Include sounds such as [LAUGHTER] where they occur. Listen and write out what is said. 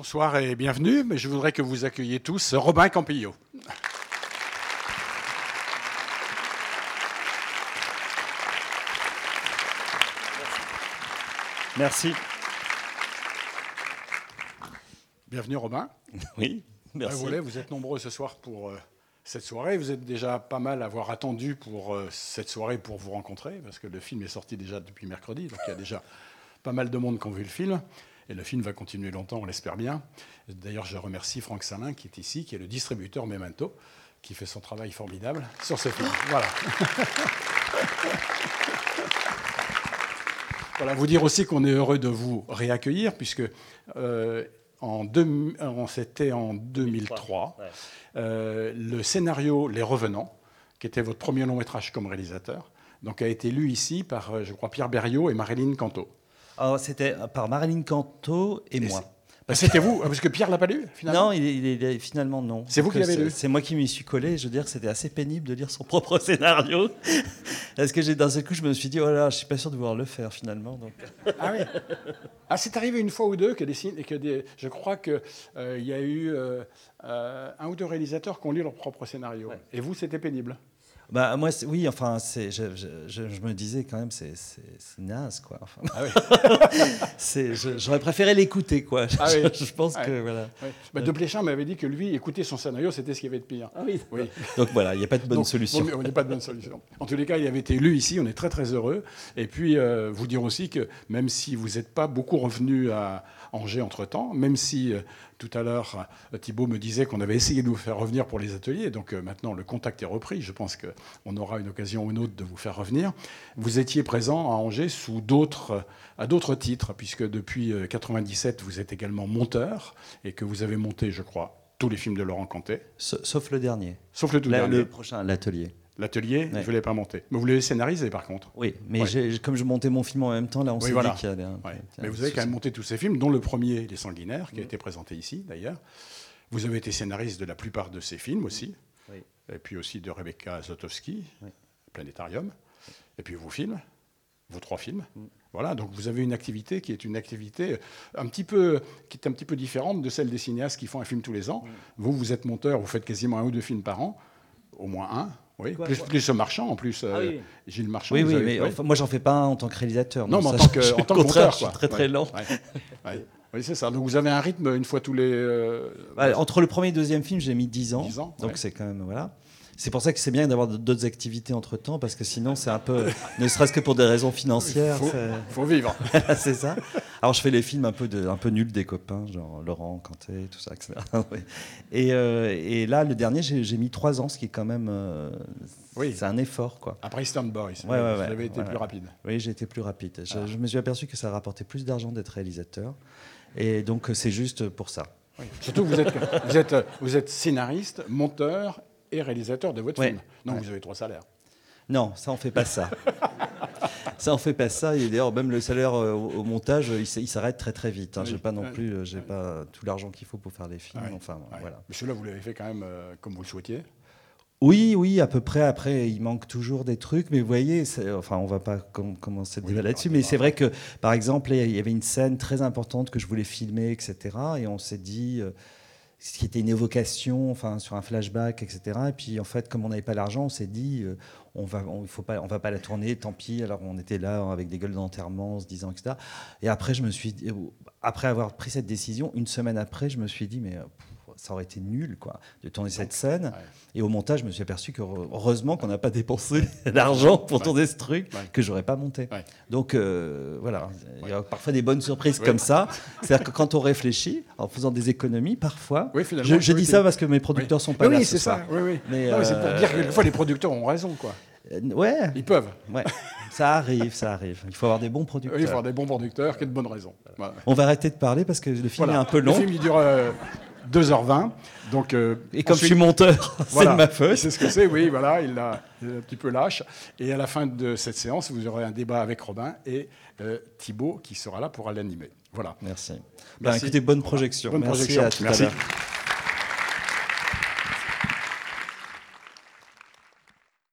Bonsoir et bienvenue, mais je voudrais que vous accueilliez tous Robin Campillo. Merci. Bienvenue Robin. Oui, merci. Vous, vous êtes nombreux ce soir pour euh, cette soirée. Vous êtes déjà pas mal à avoir attendu pour euh, cette soirée pour vous rencontrer, parce que le film est sorti déjà depuis mercredi, donc il y a déjà pas mal de monde qui ont vu le film. Et le film va continuer longtemps, on l'espère bien. D'ailleurs, je remercie Franck Salin qui est ici, qui est le distributeur Memento, qui fait son travail formidable sur ce film. Voilà. [LAUGHS] voilà, vous dire aussi qu'on est heureux de vous réaccueillir, puisque euh, en c'était en 2003, euh, le scénario Les Revenants, qui était votre premier long métrage comme réalisateur, donc a été lu ici par, euh, je crois, Pierre Berriot et Marilyn Canto. Oh, c'était par Marilyn Canto et, moi. Ah, c'était vous Parce que Pierre l'a pas lu finalement Non, il, finalement non. C'est vous qui l'avez lu C'est moi qui m'y suis collé. Je veux dire, c'était assez pénible de lire son [LAUGHS] propre scénario. Parce que d'un seul coup, je me suis dit, oh là, je suis pas sûr de vouloir le faire finalement. Donc. Ah oui ah, C'est arrivé une fois ou deux que, des, que des, je crois qu'il euh, y a eu euh, euh, un ou deux réalisateurs qui ont lu leur propre scénario. Et vous, c'était pénible bah, moi, oui, enfin, je, je, je, me disais quand même, c'est naze, quoi. Enfin, ah oui. [LAUGHS] J'aurais préféré l'écouter, quoi. Ah oui. [LAUGHS] je, pense que, voilà. Bah, de Pléchin m'avait dit que lui, écouter son scénario, c'était ce qu'il y avait de pire. Ah oui. oui. Donc voilà, il n'y a pas de bonne solution. Il n'y a pas de bonne solution. En tous les cas, il avait été lu ici, on est très très heureux. Et puis, euh, vous dire aussi que même si vous n'êtes pas beaucoup revenu à Angers entre-temps, même si euh, tout à l'heure euh, Thibault me disait qu'on avait essayé de vous faire revenir pour les ateliers, donc euh, maintenant le contact est repris, je pense qu'on aura une occasion ou une autre de vous faire revenir. Vous étiez présent à Angers sous d'autres, à d'autres titres, puisque depuis 1997 vous êtes également monteur et que vous avez monté, je crois, tous les films de Laurent Cantet. Sauf le dernier. Sauf le tout dernier. Le prochain, l'atelier. L'atelier, je ne l'ai pas monté. Mais vous l'avez scénarisé par contre. Oui, mais comme je montais mon film en même temps, là on s'est dit qu'il y avait un. Mais vous avez quand même monté tous ces films, dont le premier, Les Sanguinaires, qui a mm. été présenté ici d'ailleurs. Vous avez été scénariste de la plupart de ces films aussi. Et puis aussi de Rebecca Zotowski, Planétarium. Et puis vos films, vos trois films. Mm. Voilà, donc vous avez une activité qui est une activité un petit peu, qui est un petit peu différente de celle des cinéastes qui font un film tous les ans. Mm. Vous, vous êtes monteur, vous faites quasiment un ou deux films par an, au moins un. Oui, plus, plus, ce marchand en plus, ah euh, Gilles Marchand. Oui, oui, mais moi j'en fais pas un en tant que réalisateur. Non, mais en tant que, en tant que monteur, je suis très très lent. Oui, c'est ça. Donc vous avez un rythme une fois tous les. Euh, entre le premier et le deuxième film, j'ai mis 10 ans. 10 ans donc c'est quand même voilà. C'est pour ça que c'est bien d'avoir d'autres activités entre temps, parce que sinon, c'est un peu, ne serait-ce que pour des raisons financières. Il faut, vivre. [LAUGHS] c'est ça. Alors, je fais les films un peu, de, un peu nuls des copains, genre Laurent, Cantet, tout ça, etc. [LAUGHS] et, euh, et, là, le dernier, j'ai mis trois ans, ce qui est quand même. Euh, oui. C'est un effort, quoi. Après Stand Boys, ouais, ouais, vous avez été plus rapide. Oui, j'ai été plus rapide. Je, ah. je, me suis aperçu que ça rapportait plus d'argent d'être réalisateur. Et donc, c'est juste pour ça. Surtout, vous êtes, vous, êtes, vous êtes scénariste, monteur et réalisateur de votre film. Donc vous avez trois salaires. Non, ça on fait pas ça. [LAUGHS] ça on fait pas ça. Et d'ailleurs même le salaire euh, au montage, il s'arrête très très vite. Hein. J'ai pas non plus, euh, j'ai pas tout l'argent qu'il faut pour faire des films. Enfin voilà. Mais celui-là vous l'avez fait quand même euh, comme vous le souhaitiez. Oui, oui, à peu près. Après, il manque toujours des trucs, mais vous voyez, enfin, on va pas commencer à débat là-dessus, mais c'est vrai que, par exemple, il y avait une scène très importante que je voulais filmer, etc. Et on s'est dit, ce qui était une évocation, enfin sur un flashback, etc. Et puis en fait, comme on n'avait pas l'argent, on s'est dit, euh, on va, on, faut pas, on va pas la tourner, tant pis. Alors on était là avec des gueules d'enterrement, se disant, etc. Et après, je me suis, après avoir pris cette décision, une semaine après, je me suis dit, mais euh, ça aurait été nul quoi, de tourner cette scène. Et au montage, je me suis aperçu que heureusement qu'on n'a pas dépensé [LAUGHS] l'argent pour tourner ce truc que j'aurais pas monté. Donc euh, voilà, il y a parfois des bonnes surprises comme ça. C'est-à-dire que quand on réfléchit, en faisant des économies, parfois, je, dis ça parce que mes producteurs sont pas là. Oui, c'est ça. Mais c'est pour dire que fois les producteurs ont raison quoi. Euh, ouais. Ils peuvent. Ouais. Ça arrive, ça arrive. Il faut avoir des bons producteurs. il faut avoir des bons producteurs qui de bonnes raisons. On va arrêter de parler parce que le film est un peu long. Le film, il dure euh, 2h20. Donc, euh, et comme je suis monteur, [LAUGHS] c'est de ma faute. C'est ce que c'est, oui, voilà, il, a, un petit peu lâche. Et à la fin de cette séance, vous aurez un débat avec Robin et euh, Thibault qui sera là pour l'animer. Voilà. Merci. Ben, écoutez, bonne projection. Bonne Merci projection. À tout À l'heure.